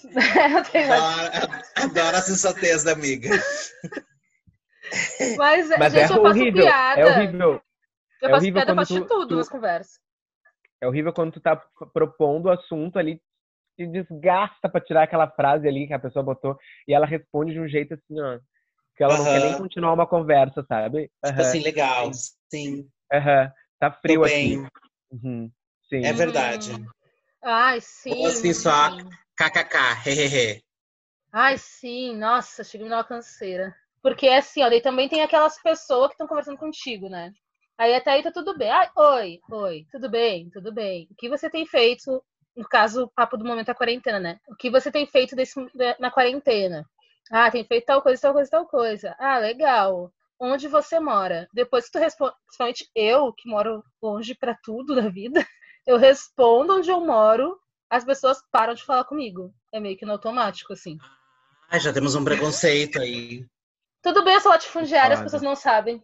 [laughs] adoro, adoro a sensatez da amiga. [laughs] [laughs] Mas, Mas gente, é eu horrível. Piada. É horrível. Eu é horrível piada, quando tu, tudo tu, nas conversas. É horrível quando tu tá propondo o assunto ali, te desgasta pra tirar aquela frase ali que a pessoa botou e ela responde de um jeito assim, ó. Que ela uhum. não quer nem continuar uma conversa, sabe? Uhum. Tipo assim, legal. Sim. Uhum. Tá frio aqui. Uhum. Sim. É verdade. Ai, sim. Ou assim, só kkk, hehehe. Ai, sim. Nossa, cheguei numa canseira. Porque assim, ó, daí também tem aquelas pessoas que estão conversando contigo, né? Aí até aí tá tudo bem. Ai, oi, oi, tudo bem, tudo bem. O que você tem feito, no caso, o papo do momento da quarentena, né? O que você tem feito desse, na quarentena? Ah, tem feito tal coisa, tal coisa, tal coisa. Ah, legal. Onde você mora? Depois que tu responde, principalmente eu, que moro longe para tudo da vida, [laughs] eu respondo onde eu moro, as pessoas param de falar comigo. É meio que no automático, assim. Ah, já temos um preconceito aí. Tudo bem, eu sou latifundiária, as pessoas não sabem.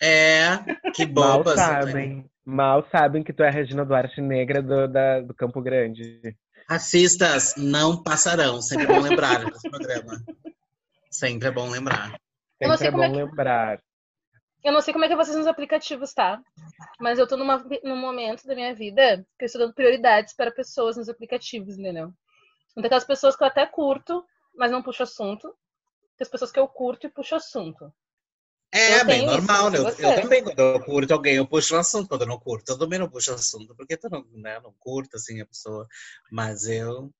É, que bobas. Mal sabem. Mal sabem que tu é a Regina Duarte Negra do, da, do Campo Grande. Racistas não passarão. Sempre é bom lembrar nesse programa. Sempre é bom lembrar. Sempre é bom é que... lembrar. Eu não sei como é que é vocês nos aplicativos, tá? Mas eu tô numa, num momento da minha vida que eu estou dando prioridades para pessoas nos aplicativos, entendeu? Então, aquelas pessoas que eu até curto, mas não puxo assunto. As pessoas que eu curto e puxo assunto. É, bem normal, né? Eu, eu, também, quando eu curto alguém, eu puxo o assunto. Quando eu não curto, eu também não puxo assunto. Porque tu não, né, não curto, assim, a pessoa. Mas eu...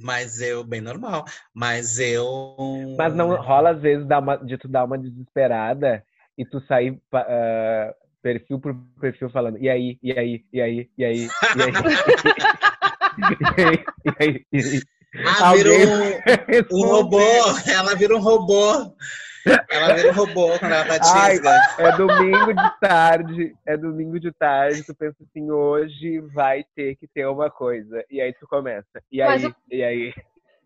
Mas eu, bem normal. Mas eu... Mas não rola, às vezes, dar uma, de tu dar uma desesperada e tu sair uh, perfil por perfil falando, e aí, e aí, e aí, e aí, e aí. [laughs] [laughs] e aí, e aí, e aí. Ah, vira um, [laughs] um robô, ela vira um robô. Ela vira um robô quando ela tá Ai, É domingo de tarde, é domingo de tarde, tu pensa assim, hoje vai ter que ter uma coisa. E aí tu começa. E aí, o... e aí.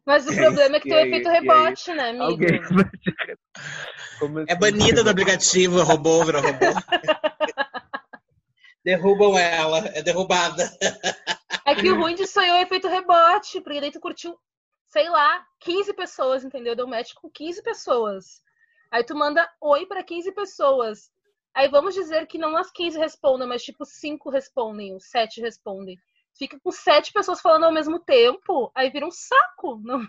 Mas o problema é que tem o efeito rebote, né, amigo? Alguém... Assim? É banida do aplicativo, robô, vira robô. [laughs] Derrubam ela, é derrubada. [laughs] É que o ruim disso aí é o efeito rebote, porque daí tu curtiu, sei lá, 15 pessoas, entendeu? Deu match com 15 pessoas. Aí tu manda oi para 15 pessoas. Aí vamos dizer que não as 15 respondem, mas tipo 5 respondem, 7 respondem fica com sete pessoas falando ao mesmo tempo, aí vira um saco. Não,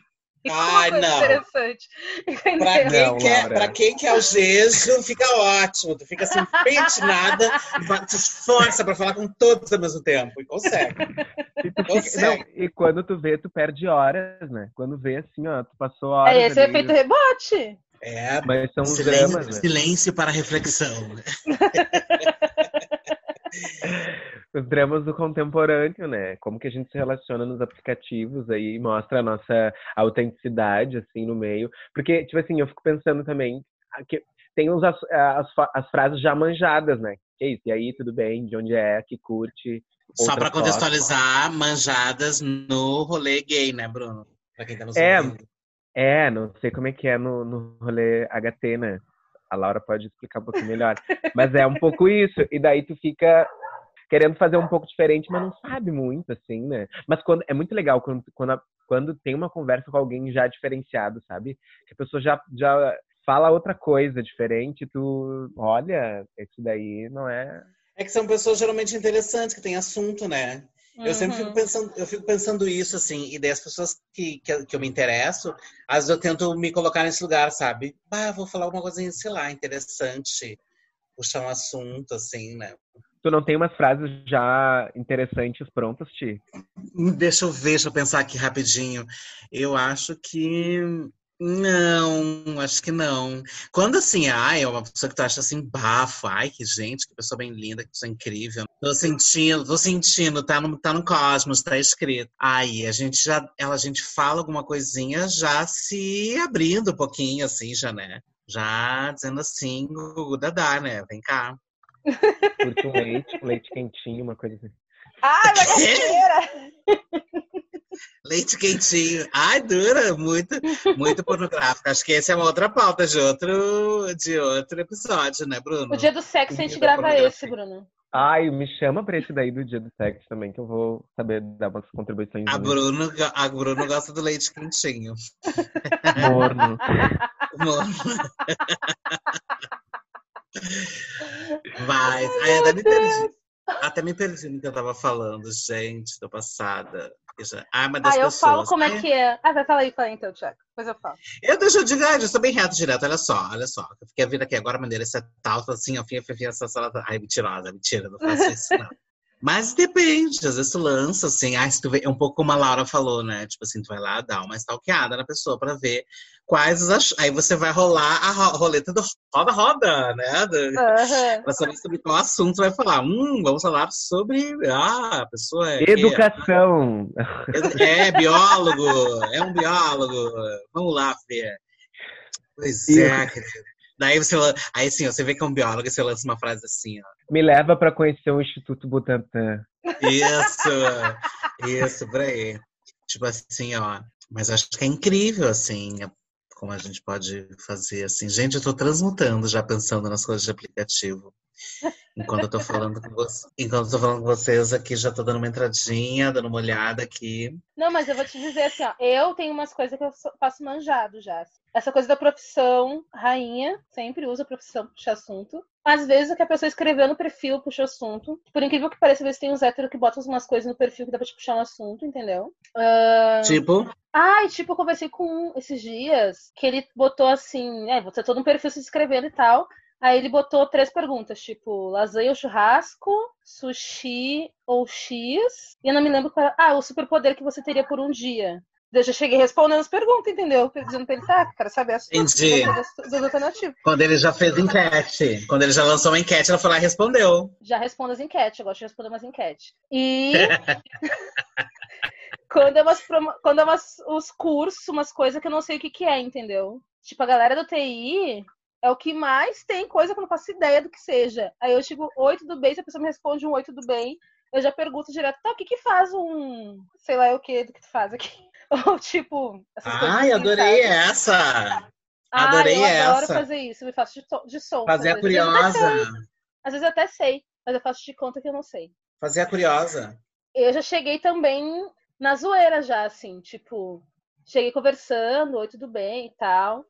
Ai, não. Interessante. Pra quem, não, quer, pra quem quer o jejo, fica ótimo. Tu fica assim, pentinada, te esforça pra falar com todos ao mesmo tempo. E consegue. E, consegue. Não, e quando tu vê, tu perde horas, né? Quando vê assim, ó, tu passou horas. É esse ali. efeito rebote. É, mas são silêncio, dramas, né? silêncio para reflexão. [laughs] os dramas do contemporâneo, né? Como que a gente se relaciona nos aplicativos aí, mostra a nossa autenticidade, assim, no meio. Porque, tipo assim, eu fico pensando também que tem uns, as, as, as frases já manjadas, né? Que é isso, e aí, tudo bem, de onde é, que curte. Só para contextualizar, manjadas no rolê gay, né, Bruno? Pra quem tá nos é, ouvindo. É, não sei como é que é no, no rolê HT, né? A Laura pode explicar um pouquinho melhor. Mas é um pouco isso. E daí tu fica querendo fazer um pouco diferente, mas não sabe muito, assim, né? Mas quando, é muito legal quando, quando, quando tem uma conversa com alguém já diferenciado, sabe? Que a pessoa já, já fala outra coisa diferente, tu olha, isso daí não é. É que são pessoas geralmente interessantes, que têm assunto, né? Uhum. Eu sempre fico uhum. pensando, eu fico pensando isso, assim, e das pessoas que, que, que, eu me interesso, às vezes eu tento me colocar nesse lugar, sabe? Ah, vou falar alguma coisa, sei lá, interessante, puxar um assunto, assim, né? Tu não tem umas frases já interessantes prontas, Ti? Deixa eu ver, deixa eu pensar aqui rapidinho. Eu acho que não, acho que não. Quando assim, ai, é uma pessoa que tu acha assim, bafo, ai, que gente, que pessoa bem linda, que pessoa incrível. Tô sentindo, tô sentindo, tá no, tá no cosmos, tá escrito. Aí a gente já, ela, a gente fala alguma coisinha já se abrindo um pouquinho, assim, já, né? Já dizendo assim, o Dadá, né? Vem cá. Curto um leite, um leite quentinho, uma coisa assim. [laughs] Ai, bagaceira! Leite quentinho. Ai, dura, muito, muito pornográfico. Acho que essa é uma outra pauta de outro, de outro episódio, né, Bruno? O dia do sexo a gente grava esse, Bruno. Ai, me chama pra esse daí do dia do sexo também, que eu vou saber dar umas contribuições. A Bruno, a Bruno gosta do leite quentinho. Morno. Morno. [laughs] Mas, ai, me perdi. Até me perdi no que eu tava falando, gente, tô passada. Ah, mas das ah, eu pessoas, falo como né? é que é. Ah, vai falar aí, fala então, Tiago. Depois eu falo. Eu deixo eu dizer, eu sou bem reto direto, olha só, olha só. Eu fiquei vindo aqui agora, maneira, essa tal, assim, eu fui essa sala. Ai, mentirosa, mentira, não faço isso, não. Mas depende, às vezes tu lança, assim, ah, se tu vê, é um pouco como a Laura falou, né? Tipo assim, tu vai lá dar uma stalkeada na pessoa pra ver quais as. Aí você vai rolar a roleta do roda-roda, né? Do... Uhum. Pra saber sobre qual assunto vai falar. Hum, vamos falar sobre. Ah, a pessoa é. Educação! É, é biólogo, é um biólogo. Vamos lá, Fê. Pois é, querido. Daí você, aí assim, você vê que é um biólogo e você lança uma frase assim, ó. Me leva para conhecer o Instituto Butantan. Isso, isso, por aí. Tipo assim, ó. Mas acho que é incrível, assim, como a gente pode fazer assim. Gente, eu tô transmutando já pensando nas coisas de aplicativo. Enquanto eu tô falando com vocês, enquanto eu falando com vocês aqui, já tô dando uma entradinha, dando uma olhada aqui. Não, mas eu vou te dizer assim, ó, eu tenho umas coisas que eu faço manjado já. Essa coisa da profissão, rainha, sempre usa profissão puxa assunto. Às vezes o que a pessoa escreveu no perfil puxa assunto. Por incrível que pareça, às vezes tem uns héteros que botam umas coisas no perfil que dá pra te puxar um assunto, entendeu? Uh... Tipo? Ai, tipo, eu conversei com um esses dias que ele botou assim, é, você todo um perfil se inscrevendo e tal. Aí ele botou três perguntas, tipo, lasanha ou churrasco, sushi ou X. E eu não me lembro qual era. Ah, o superpoder que você teria por um dia. Eu já cheguei respondendo as perguntas, entendeu? Dizendo pra ele, tá, quero saber as Entendi. das alternativas. Quando ele já fez enquete. Quando ele já lançou uma enquete, ela foi lá e respondeu. Já respondo as enquetes, eu gosto de responder umas enquetes. E. [laughs] quando é, umas, quando é umas, os cursos, umas coisas que eu não sei o que, que é, entendeu? Tipo, a galera do TI é o que mais tem coisa que eu não faço ideia do que seja. Aí eu chego, oi, tudo bem? Se a pessoa me responde um oi, tudo bem, eu já pergunto direto, tá, o que que faz um, sei lá, o que do que tu faz aqui? [laughs] Ou tipo, essas Ai, adorei essa! Adorei eu essa! adoro fazer isso, eu me faço de, de som. Fazer a curiosa. Às vezes eu até sei, mas eu faço de conta que eu não sei. Fazer a curiosa. Eu já cheguei também na zoeira já, assim, tipo, cheguei conversando, oi, tudo bem e tal.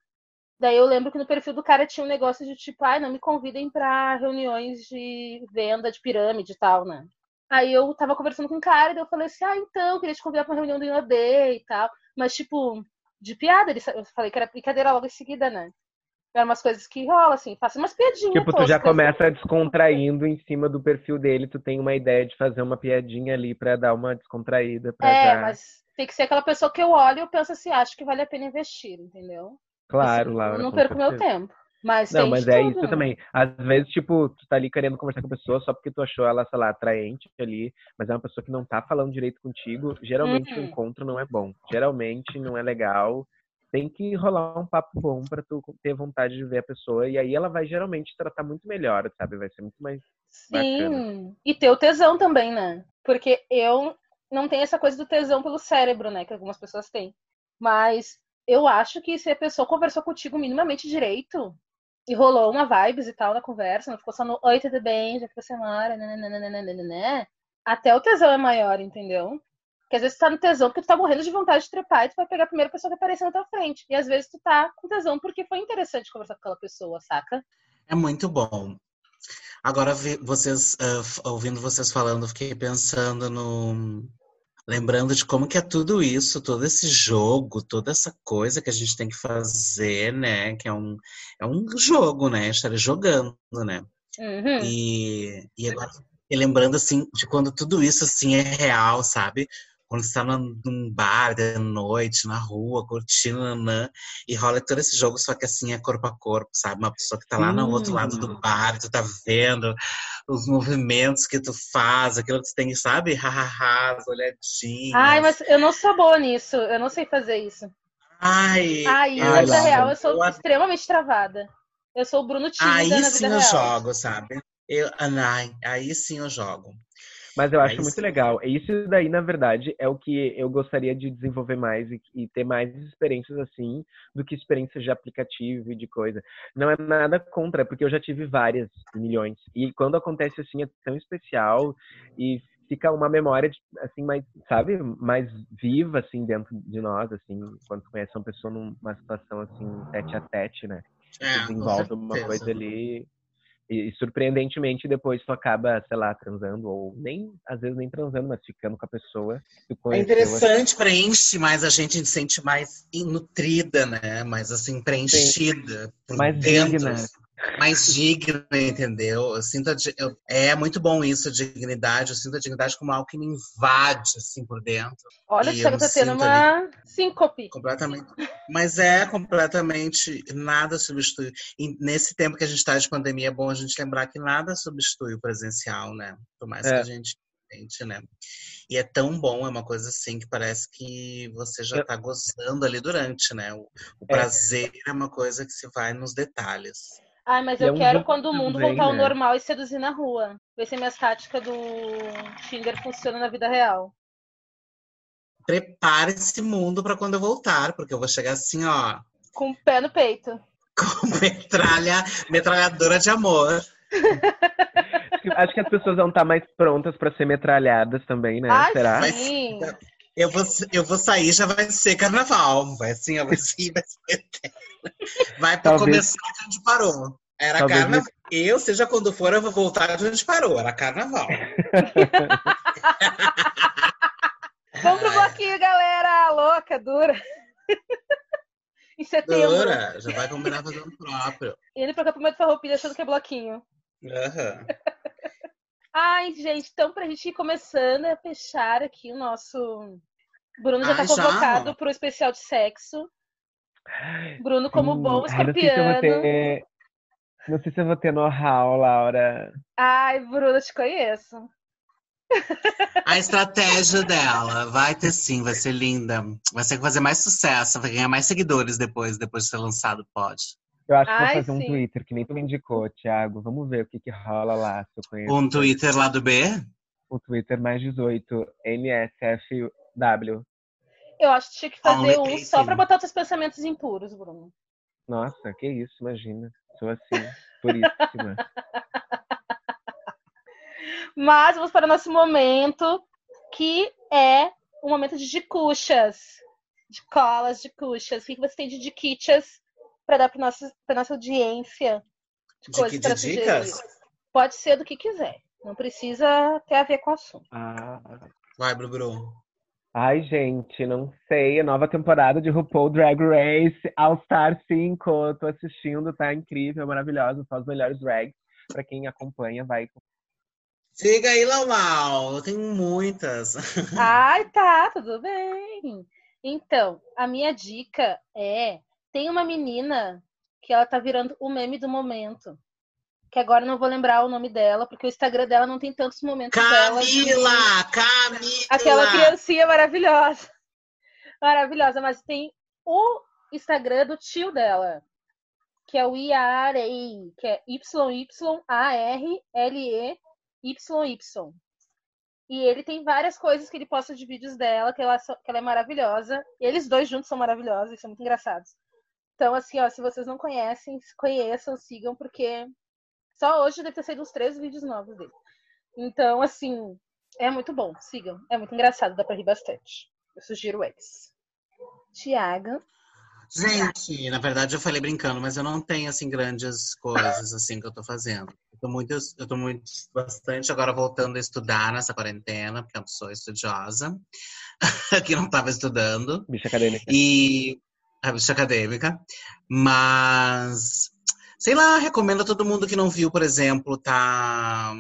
Daí eu lembro que no perfil do cara tinha um negócio de tipo, ai, não me convidem para reuniões de venda de pirâmide e tal, né? Aí eu tava conversando com um cara e eu falei assim, ah, então, queria te convidar pra uma reunião do IOD e tal. Mas, tipo, de piada, eu falei que era brincadeira logo em seguida, né? Eram umas coisas que rolam, assim, faço umas piadinhas. Tipo, tu já começa descontraindo em cima do perfil dele, tu tem uma ideia de fazer uma piadinha ali pra dar uma descontraída. Pra é, já... mas tem que ser aquela pessoa que eu olho e eu penso assim, acho que vale a pena investir, entendeu? Claro, assim, Laura. Eu não perco meu tempo. Mas não, mas é tudo, isso né? também. Às vezes, tipo, tu tá ali querendo conversar com a pessoa só porque tu achou ela, sei lá, atraente ali, mas é uma pessoa que não tá falando direito contigo. Geralmente uhum. o encontro não é bom. Geralmente não é legal. Tem que rolar um papo bom para tu ter vontade de ver a pessoa. E aí ela vai geralmente tratar muito melhor, sabe? Vai ser muito mais. Sim. Bacana. E ter o tesão também, né? Porque eu não tenho essa coisa do tesão pelo cérebro, né? Que algumas pessoas têm. Mas eu acho que se a pessoa conversou contigo minimamente direito e rolou uma vibes e tal na conversa, não ficou só no oi, tudo bem, já que você mora, né, até o tesão é maior, entendeu? Porque às vezes tu tá no tesão porque tu tá morrendo de vontade de trepar e tu vai pegar a primeira pessoa que aparecer na tua frente. E às vezes tu tá com tesão porque foi interessante conversar com aquela pessoa, saca? É muito bom. Agora, vocês, uh, ouvindo vocês falando, fiquei pensando no, lembrando de como que é tudo isso, todo esse jogo, toda essa coisa que a gente tem que fazer, né? Que é um, é um jogo, né? Estar jogando, né? Uhum. E, e agora, e lembrando assim de quando tudo isso assim é real, sabe? quando você tá num bar de noite, na rua, curtindo, nanã, e rola todo esse jogo, só que assim é corpo a corpo, sabe? Uma pessoa que tá lá no outro lado do bar, tu tá vendo os movimentos que tu faz, aquilo que tu tem, sabe? Hahaha, as olhadinhas. Ai, mas eu não sou boa nisso, eu não sei fazer isso. Ai, ai, na vida real eu sou extremamente travada. Eu sou o Bruno tímida aí na vida sim real. eu jogo, sabe? Eu, ai, aí sim eu jogo. Mas eu acho muito legal. Isso daí, na verdade, é o que eu gostaria de desenvolver mais e, e, ter mais experiências assim do que experiências de aplicativo e de coisa. Não é nada contra, porque eu já tive várias milhões. E quando acontece assim é tão especial e fica uma memória assim mais, sabe, mais viva assim dentro de nós, assim, quando conhece uma pessoa numa situação assim tete a tete, né? É, desenvolve uma coisa ali e, surpreendentemente, depois tu acaba, sei lá, transando, ou nem, às vezes nem transando, mas ficando com a pessoa. é interessante, assim. preenche mais, a gente se sente mais nutrida, né? Mais assim, preenchida. Sim. Por mais dentro. digna mais digna, entendeu? Eu sinto a, eu, é muito bom isso, a dignidade. Eu sinto a dignidade como algo que me invade assim por dentro. Olha, você tá tendo uma ali, síncope. Completamente. Mas é completamente nada substitui. E nesse tempo que a gente está de pandemia, é bom a gente lembrar que nada substitui o presencial, né? Por mais é. que a gente né? E é tão bom, é uma coisa assim que parece que você já está gozando ali durante, né? O, o prazer é. é uma coisa que se vai nos detalhes. Ai, mas E é eu um quero quando o mundo também, voltar ao né? normal e seduzir na rua. Ver se minhas táticas do Tinder funcionam na vida real. Prepare esse mundo pra quando eu voltar, porque eu vou chegar assim, ó, Com o pé no peito. [laughs] com metralha, metralhadora de amor. Acho que as pessoas vão estar mais prontas pra ser metralhadas também, né? Ai, Será? Sim. Eu vou, eu vou sair, já vai ser carnaval. Vai assim, ó, vai ser, [laughs] vai ser eterno. Vai pra Talvez- começar de onde parou. Era Talvez carnaval. Eu, seja quando for, eu vou voltar de onde parou. Era carnaval. [laughs] Vamos pro bloquinho, galera! Louca, dura. [laughs] em setembro. Dora, já vai combinar fazendo próprio. Ele pro acampamento farroupilha achando que é bloquinho. Aham. Ai, gente, então pra gente ir começando a fechar aqui o nosso. Bruno já tá Ai, já? convocado pro especial de sexo. Bruno, como Sim. bom Ai, não sei se eu vou escorpiano. ter. Não sei se eu vou ter know-how, Laura. Ai, Bruno, eu te conheço. A estratégia dela vai ter sim, vai ser linda. Vai ser fazer mais sucesso, vai ganhar mais seguidores depois, depois de ser lançado, pode. Eu acho que Ai, vou fazer um sim. Twitter, que nem tu me indicou, Thiago. Vamos ver o que, que rola lá, se eu conheço. Um Twitter lá do B. O Twitter mais 18, NSFW. Eu acho que tinha que fazer Only um só pra botar os teus pensamentos impuros, Bruno. Nossa, que isso, imagina. Sou assim, puríssima. [laughs] Mas vamos para o nosso momento, que é um momento de dicuchas. De colas, de cuchas. O que que você tem de diquichas para dar para nossa, pra nossa audiência? De, coisas de sugerir? dicas? Pode ser do que quiser. Não precisa ter a ver com o assunto. Ah. Vai, Bruno. Ai, gente, não sei. A nova temporada de RuPaul Drag Race All Star 5. Tô assistindo, tá incrível, maravilhosa. Só os melhores drags. Pra quem acompanha, vai. Siga aí, Lau Lau. Eu tenho muitas. Ai, tá, tudo bem. Então, a minha dica é: tem uma menina que ela tá virando o meme do momento. Que agora não vou lembrar o nome dela, porque o Instagram dela não tem tantos momentos dela. de- Camila! Camila! Aquela criancinha maravilhosa. Maravilhosa, mas tem o Instagram do tio dela, que é o IAREI, que é Y-Y-A-R-L-E-Y-Y. E ele tem várias coisas que ele posta de vídeos dela, que ela, que ela é maravilhosa. Eles dois juntos são maravilhosos, são muito engraçados. Então, assim, ó, se vocês não conhecem, conheçam, sigam, porque só hoje deve ter saído uns três vídeos novos dele. Então, assim, é muito bom, sigam. É muito engraçado, dá pra rir bastante. Eu sugiro eles. Tiago. Gente, na verdade eu falei brincando, mas eu não tenho assim grandes coisas assim que eu tô fazendo. Eu tô muito, eu tô muito bastante agora voltando a estudar nessa quarentena, porque eu sou estudiosa, [laughs] que não tava estudando. Bicha acadêmica. E a bicha acadêmica. Mas, sei lá, recomendo a todo mundo que não viu, por exemplo, tá,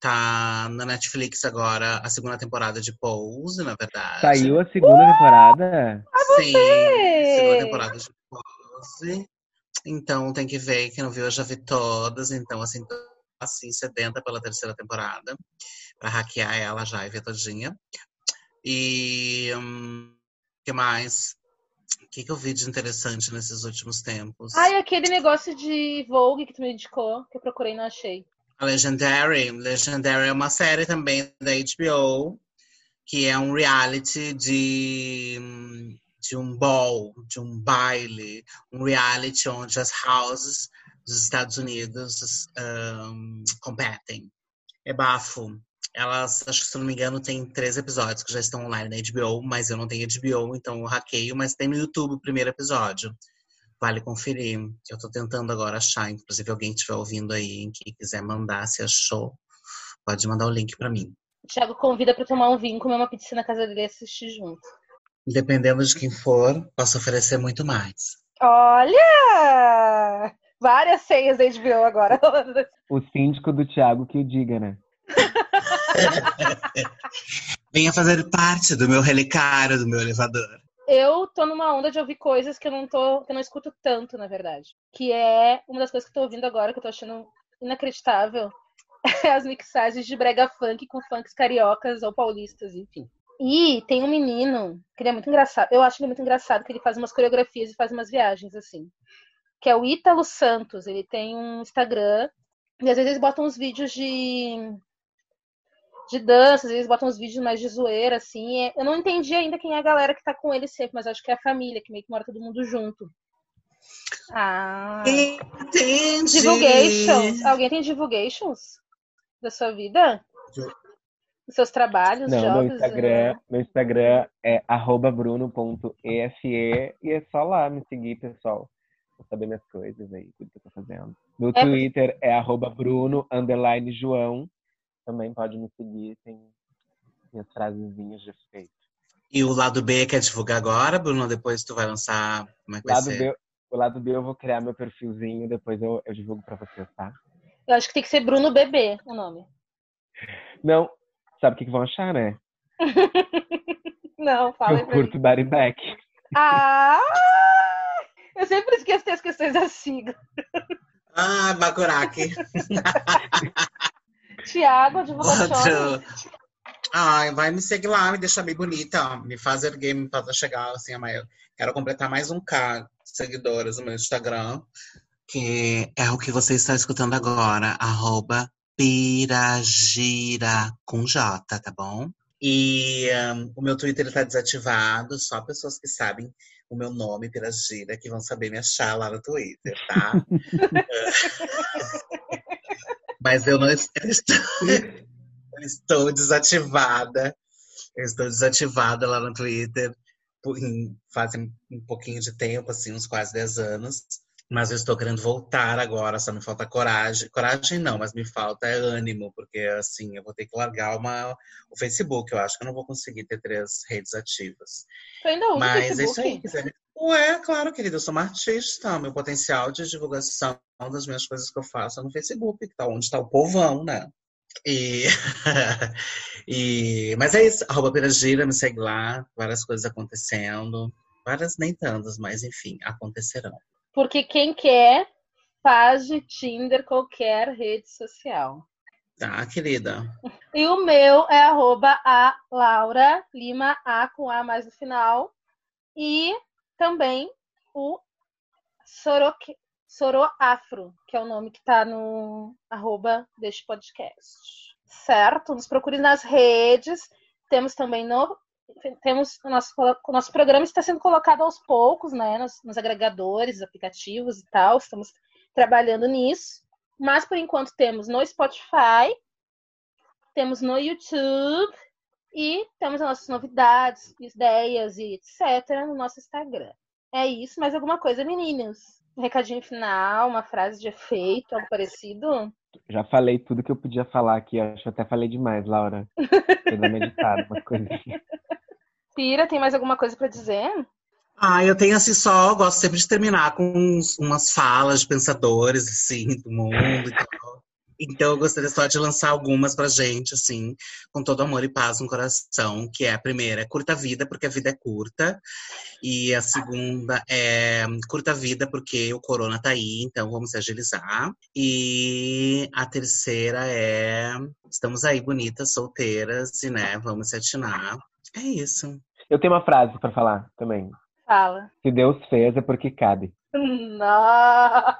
tá na Netflix agora a segunda temporada de Pose, na verdade. Saiu a segunda temporada? Sim, segunda temporada de Pose. Então tem que ver, quem não viu eu já vi todas, então assim, tô assim, sedenta pela terceira temporada. Pra hackear ela já e ver todinha. E hum, que mais? O que, que eu vi de interessante nesses últimos tempos? Ai, aquele negócio de Vogue que tu me indicou, que eu procurei e não achei. A Legendary. Legendary é uma série também da HBO, que é um reality de, de um ball, de um baile, um reality onde as houses dos Estados Unidos um, competem. É bafo. Elas, acho que se não me engano, tem três episódios que já estão online na HBO, mas eu não tenho HBO, então eu hackeio, mas tem no YouTube o primeiro episódio. Vale conferir. Eu tô tentando agora achar, inclusive alguém estiver ouvindo aí, que quiser mandar, se achou, pode mandar o link para mim. O Thiago convida pra tomar um vinho, comer uma pizza na casa dele e assistir junto. Dependendo de quem for, posso oferecer muito mais. Olha! Várias senhas da HBO agora. [laughs] O síndico do Thiago que o diga, né? [laughs] Venha fazer parte do meu relicário, do meu elevador. Eu tô numa onda de ouvir coisas que eu não tô, que eu não escuto tanto, na verdade. Que é uma das coisas que eu tô ouvindo agora, que eu tô achando inacreditável, é [laughs] as mixagens de brega funk com funks cariocas ou paulistas, enfim. E tem um menino que ele é muito engraçado. Eu acho ele muito engraçado, que ele faz umas coreografias e faz umas viagens, assim. que é o Ítalo Santos. Ele tem um Instagram e às vezes botam uns vídeos de de dança, às vezes botam uns vídeos mais de zoeira, assim. Eu não entendi ainda quem é a galera que tá com ele sempre, mas acho que é a família, que meio que mora todo mundo junto. Ah. Entendi. Divulgations. Alguém tem divulgations da sua vida? Dos seus trabalhos, Não, jobs? meu Instagram, meu Instagram é bruno.efe e é só lá me seguir, pessoal. Pra saber minhas coisas aí, tudo que eu tô fazendo. Meu É- Twitter é arroba bruno, underline João. Também pode me seguir, tem minhas frasezinhas de efeito. E o lado B quer divulgar agora, Bruno? Depois tu vai lançar. Como é que vai Lado ser? B, o lado B eu vou criar meu perfilzinho, depois eu, eu divulgo pra vocês, tá? Eu acho que tem que ser Bruno Bebê o nome. Não, sabe o que, que vão achar, né? [laughs] Não, fala aí eu pra mim. curto Body Back. Ah! Eu sempre esqueço as questões da sigla. Ah, Bacurac. [laughs] Tiago. Outro. Ai, vai me seguir lá, me deixa bem bonita. Me faz erguer, me chegar assim a maior. Quero completar mais um K de seguidores no meu Instagram, que é o que você está escutando agora, arroba Piragira com J, tá bom? E um, o meu Twitter está desativado, só pessoas que sabem o meu nome, Piragira, que vão saber me achar lá no Twitter, tá? [laughs] Mas eu não [laughs] estou, eu estou desativada. Eu estou desativada lá no Twitter em- faz um pouquinho de tempo, assim, uns quase 10 anos. Mas eu estou querendo voltar agora, só me falta coragem. Coragem não, mas me falta é ânimo, porque assim, eu vou ter que largar uma, o Facebook. Eu acho que eu não vou conseguir ter três redes ativas. Tu ainda usa o Mas é Facebook? isso aí. Ué, claro, querida, eu sou uma artista. Meu potencial de divulgação das minhas coisas que eu faço é no Facebook, que tá onde está o povão, né? E, [laughs] e mas é isso, arroba Piragira, me segue lá, várias coisas acontecendo. Várias nem tantas, mas enfim, acontecerão. Porque quem quer faz de Tinder qualquer rede social. Tá, querida? [laughs] E o meu é arroba a Laura Lima A com A mais no final. E também o Soroque, Soroafro, que é o nome que tá no arroba deste podcast. Certo? Nos procure nas redes. Temos também no. Temos o nosso, o nosso programa está sendo colocado aos poucos, né? Nos, nos agregadores, aplicativos e tal. Estamos trabalhando nisso. Mas por enquanto temos no Spotify, temos no YouTube e temos as nossas novidades, ideias e etc. no nosso Instagram. É isso, mais alguma coisa, meninas? Um recadinho final, uma frase de efeito, algo parecido? Já falei tudo que eu podia falar aqui, acho que eu até falei demais, Laura. Precisa meditar, umas coisinhas. [laughs] Pira, tem mais alguma coisa para dizer? Ah, eu tenho assim só, eu gosto sempre de terminar com uns- umas falas de pensadores, assim, do mundo e tal. Então eu gostaria só de lançar algumas pra gente, assim, com todo amor e paz no coração, que é a primeira, é curta a vida, porque a vida é curta. E a segunda é curta a vida, porque o corona tá aí, então vamos se agilizar. E a terceira é estamos aí bonitas, solteiras, e né, vamos se atinar. É isso. Eu tenho uma frase pra falar também. Fala. Se Deus fez é porque cabe. [laughs] Não.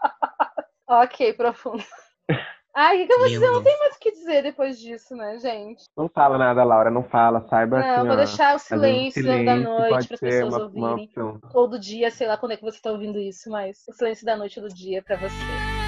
ok, profundo. [laughs] Ai, o que, que eu vou dizer? Lindo. Não tem mais o que dizer depois disso, né, gente? Não fala nada, Laura, não fala, saiba Não, assim, vou ó, deixar o vezes silêncio, da noite para as pessoas uma, uma ouvirem. opção. Ou do dia, sei lá quando é que você está ouvindo isso, mas o silêncio da noite ou do dia para você.